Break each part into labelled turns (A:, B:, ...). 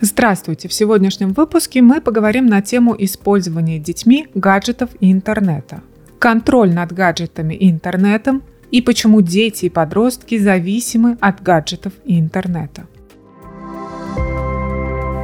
A: Здравствуйте! В сегодняшнем выпуске мы поговорим на тему использования детьми гаджетов и интернета. Контроль над гаджетами и интернетом и почему дети и подростки зависимы от гаджетов и интернета.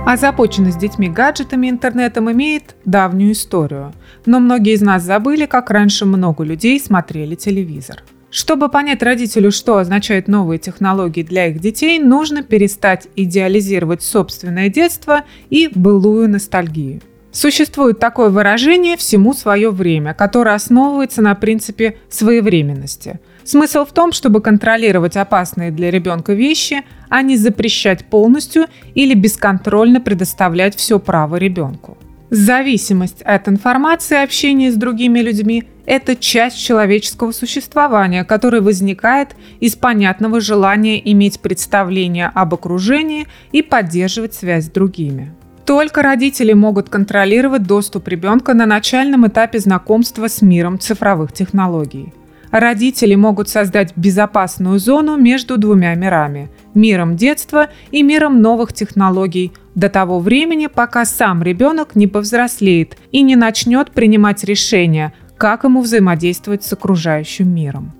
A: Озабоченность детьми гаджетами и интернетом имеет давнюю историю, но многие из нас забыли, как раньше много людей смотрели телевизор – чтобы понять родителю, что означают новые технологии для их детей, нужно перестать идеализировать собственное детство и былую ностальгию. Существует такое выражение «всему свое время», которое основывается на принципе своевременности. Смысл в том, чтобы контролировать опасные для ребенка вещи, а не запрещать полностью или бесконтрольно предоставлять все право ребенку. Зависимость от информации и общения с другими людьми – это часть человеческого существования, которое возникает из понятного желания иметь представление об окружении и поддерживать связь с другими. Только родители могут контролировать доступ ребенка на начальном этапе знакомства с миром цифровых технологий. Родители могут создать безопасную зону между двумя мирами – миром детства и миром новых технологий – до того времени, пока сам ребенок не повзрослеет и не начнет принимать решения, как ему взаимодействовать с окружающим миром.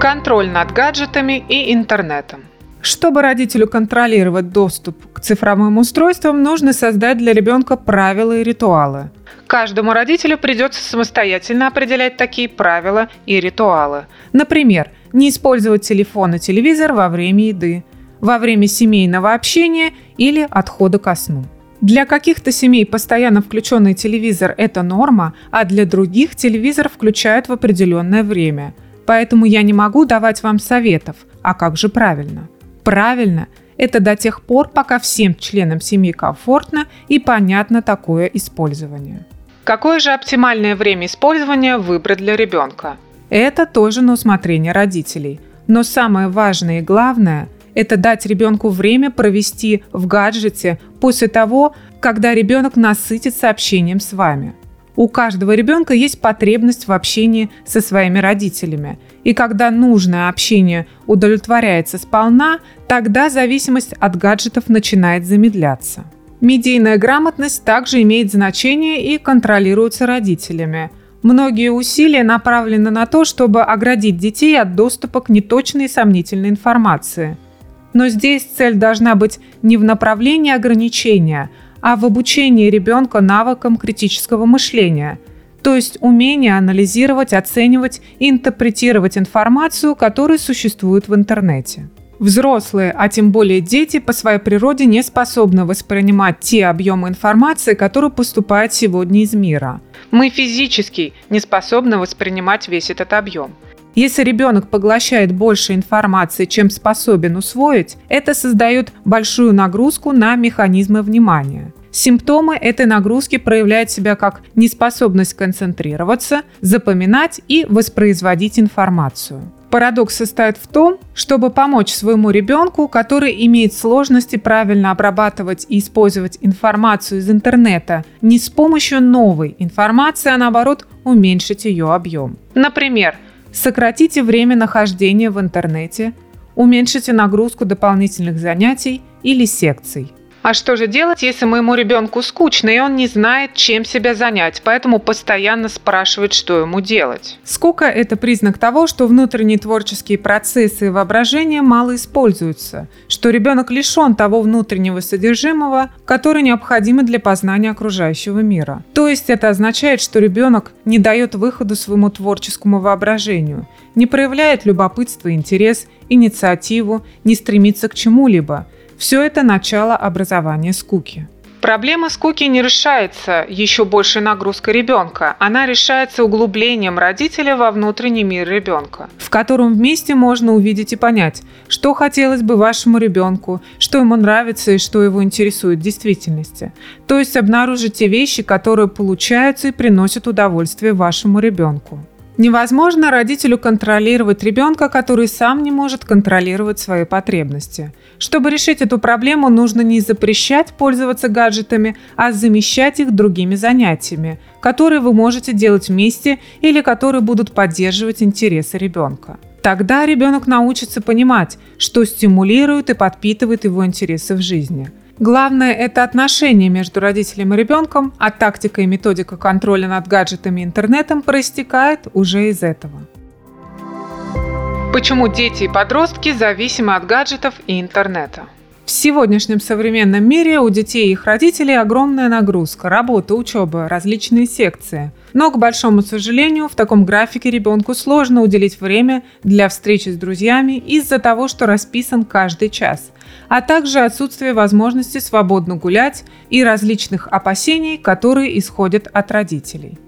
A: Контроль над гаджетами и интернетом. Чтобы родителю контролировать доступ к цифровым устройствам, нужно создать для ребенка правила и ритуалы. Каждому родителю придется самостоятельно определять такие правила и ритуалы. Например, не использовать телефон и телевизор во время еды, во время семейного общения или отхода ко сну. Для каких-то семей постоянно включенный телевизор – это норма, а для других телевизор включают в определенное время. Поэтому я не могу давать вам советов, а как же правильно? Правильно – это до тех пор, пока всем членам семьи комфортно и понятно такое использование. Какое же оптимальное время использования выбрать для ребенка? Это тоже на усмотрение родителей. Но самое важное и главное – это дать ребенку время провести в гаджете после того, когда ребенок насытится общением с вами. У каждого ребенка есть потребность в общении со своими родителями. И когда нужное общение удовлетворяется сполна, тогда зависимость от гаджетов начинает замедляться. Медийная грамотность также имеет значение и контролируется родителями. Многие усилия направлены на то, чтобы оградить детей от доступа к неточной и сомнительной информации – но здесь цель должна быть не в направлении ограничения, а в обучении ребенка навыкам критического мышления, то есть умение анализировать, оценивать и интерпретировать информацию, которая существует в интернете. Взрослые, а тем более дети, по своей природе не способны воспринимать те объемы информации, которые поступают сегодня из мира. Мы физически не способны воспринимать весь этот объем. Если ребенок поглощает больше информации, чем способен усвоить, это создает большую нагрузку на механизмы внимания. Симптомы этой нагрузки проявляют себя как неспособность концентрироваться, запоминать и воспроизводить информацию. Парадокс состоит в том, чтобы помочь своему ребенку, который имеет сложности правильно обрабатывать и использовать информацию из интернета, не с помощью новой информации, а наоборот уменьшить ее объем. Например, Сократите время нахождения в интернете, уменьшите нагрузку дополнительных занятий или секций. А что же делать, если моему ребенку скучно, и он не знает, чем себя занять, поэтому постоянно спрашивает, что ему делать? Скука – это признак того, что внутренние творческие процессы и воображение мало используются, что ребенок лишен того внутреннего содержимого, которое необходимо для познания окружающего мира. То есть это означает, что ребенок не дает выходу своему творческому воображению, не проявляет любопытство, интерес, инициативу, не стремится к чему-либо – все это начало образования скуки. Проблема скуки не решается еще большей нагрузкой ребенка. Она решается углублением родителя во внутренний мир ребенка, в котором вместе можно увидеть и понять, что хотелось бы вашему ребенку, что ему нравится и что его интересует в действительности. То есть обнаружить те вещи, которые получаются и приносят удовольствие вашему ребенку. Невозможно родителю контролировать ребенка, который сам не может контролировать свои потребности. Чтобы решить эту проблему, нужно не запрещать пользоваться гаджетами, а замещать их другими занятиями, которые вы можете делать вместе или которые будут поддерживать интересы ребенка. Тогда ребенок научится понимать, что стимулирует и подпитывает его интересы в жизни. Главное – это отношение между родителем и ребенком, а тактика и методика контроля над гаджетами и интернетом проистекает уже из этого. Почему дети и подростки зависимы от гаджетов и интернета? В сегодняшнем современном мире у детей и их родителей огромная нагрузка, работа, учеба, различные секции. Но, к большому сожалению, в таком графике ребенку сложно уделить время для встречи с друзьями из-за того, что расписан каждый час, а также отсутствие возможности свободно гулять и различных опасений, которые исходят от родителей.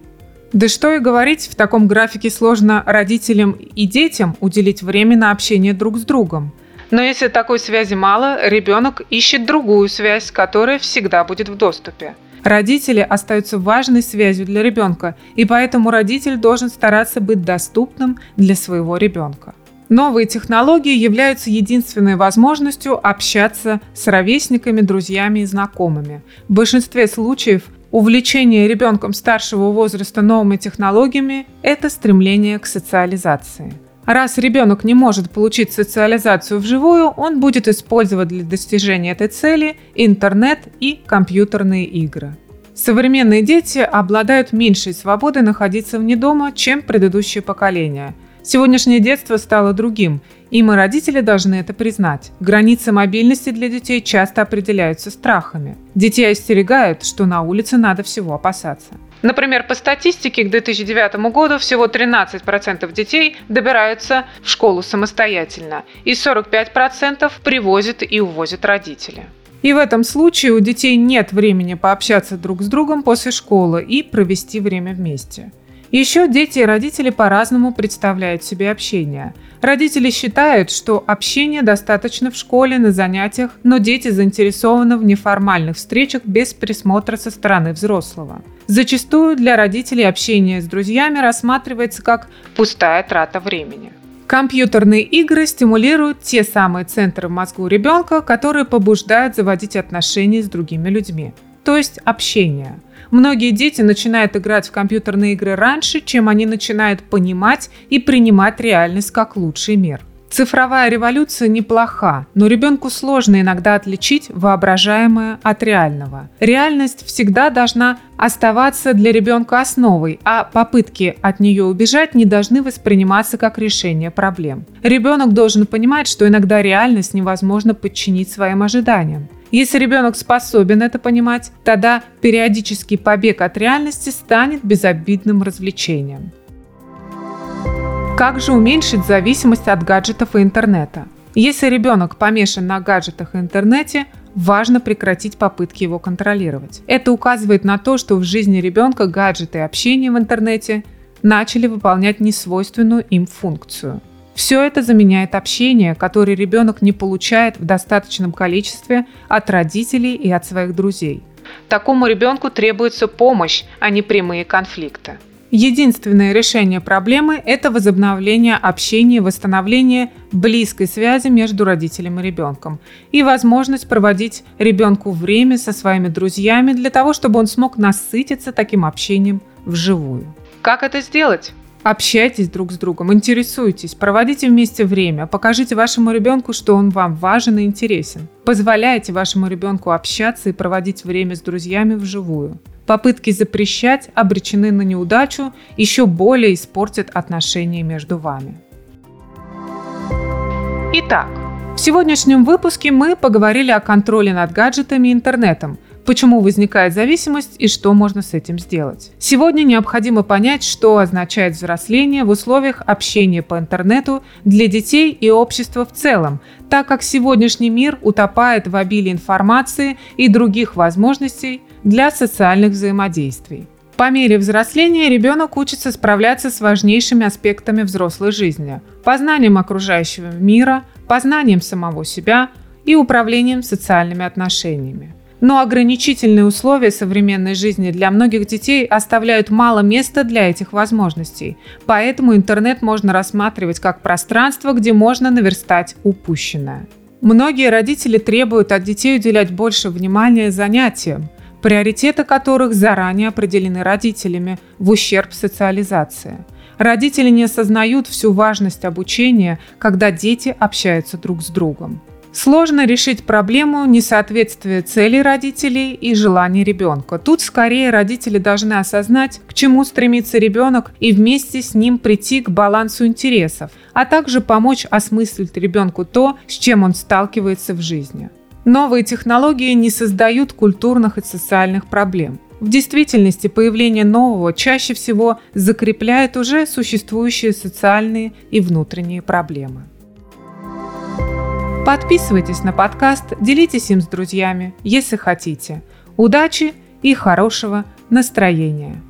A: Да что и говорить, в таком графике сложно родителям и детям уделить время на общение друг с другом. Но если такой связи мало, ребенок ищет другую связь, которая всегда будет в доступе. Родители остаются важной связью для ребенка, и поэтому родитель должен стараться быть доступным для своего ребенка. Новые технологии являются единственной возможностью общаться с ровесниками, друзьями и знакомыми. В большинстве случаев увлечение ребенком старшего возраста новыми технологиями – это стремление к социализации – Раз ребенок не может получить социализацию вживую, он будет использовать для достижения этой цели интернет и компьютерные игры. Современные дети обладают меньшей свободой находиться вне дома, чем предыдущее поколение. Сегодняшнее детство стало другим, и мы, родители, должны это признать. Границы мобильности для детей часто определяются страхами. Детей остерегают, что на улице надо всего опасаться. Например, по статистике к 2009 году всего 13% детей добираются в школу самостоятельно, и 45% привозят и увозят родители. И в этом случае у детей нет времени пообщаться друг с другом после школы и провести время вместе. Еще дети и родители по-разному представляют себе общение. Родители считают, что общение достаточно в школе, на занятиях, но дети заинтересованы в неформальных встречах без присмотра со стороны взрослого. Зачастую для родителей общение с друзьями рассматривается как пустая трата времени. Компьютерные игры стимулируют те самые центры в мозгу ребенка, которые побуждают заводить отношения с другими людьми, то есть общение – Многие дети начинают играть в компьютерные игры раньше, чем они начинают понимать и принимать реальность как лучший мир. Цифровая революция неплоха, но ребенку сложно иногда отличить воображаемое от реального. Реальность всегда должна оставаться для ребенка основой, а попытки от нее убежать не должны восприниматься как решение проблем. Ребенок должен понимать, что иногда реальность невозможно подчинить своим ожиданиям. Если ребенок способен это понимать, тогда периодический побег от реальности станет безобидным развлечением. Как же уменьшить зависимость от гаджетов и интернета? Если ребенок помешан на гаджетах и интернете, важно прекратить попытки его контролировать. Это указывает на то, что в жизни ребенка гаджеты и общение в интернете начали выполнять несвойственную им функцию – все это заменяет общение, которое ребенок не получает в достаточном количестве от родителей и от своих друзей. Такому ребенку требуется помощь, а не прямые конфликты. Единственное решение проблемы – это возобновление общения и восстановление близкой связи между родителем и ребенком и возможность проводить ребенку время со своими друзьями для того, чтобы он смог насытиться таким общением вживую. Как это сделать? Общайтесь друг с другом, интересуйтесь, проводите вместе время, покажите вашему ребенку, что он вам важен и интересен. Позволяйте вашему ребенку общаться и проводить время с друзьями вживую. Попытки запрещать обречены на неудачу, еще более испортят отношения между вами. Итак, в сегодняшнем выпуске мы поговорили о контроле над гаджетами и интернетом – почему возникает зависимость и что можно с этим сделать. Сегодня необходимо понять, что означает взросление в условиях общения по интернету для детей и общества в целом, так как сегодняшний мир утопает в обилии информации и других возможностей для социальных взаимодействий. По мере взросления ребенок учится справляться с важнейшими аспектами взрослой жизни – познанием окружающего мира, познанием самого себя и управлением социальными отношениями. Но ограничительные условия современной жизни для многих детей оставляют мало места для этих возможностей. Поэтому интернет можно рассматривать как пространство, где можно наверстать упущенное. Многие родители требуют от детей уделять больше внимания занятиям, приоритеты которых заранее определены родителями в ущерб социализации. Родители не осознают всю важность обучения, когда дети общаются друг с другом. Сложно решить проблему несоответствия целей родителей и желаний ребенка. Тут скорее родители должны осознать, к чему стремится ребенок и вместе с ним прийти к балансу интересов, а также помочь осмыслить ребенку то, с чем он сталкивается в жизни. Новые технологии не создают культурных и социальных проблем. В действительности появление нового чаще всего закрепляет уже существующие социальные и внутренние проблемы. Подписывайтесь на подкаст, делитесь им с друзьями, если хотите. Удачи и хорошего настроения!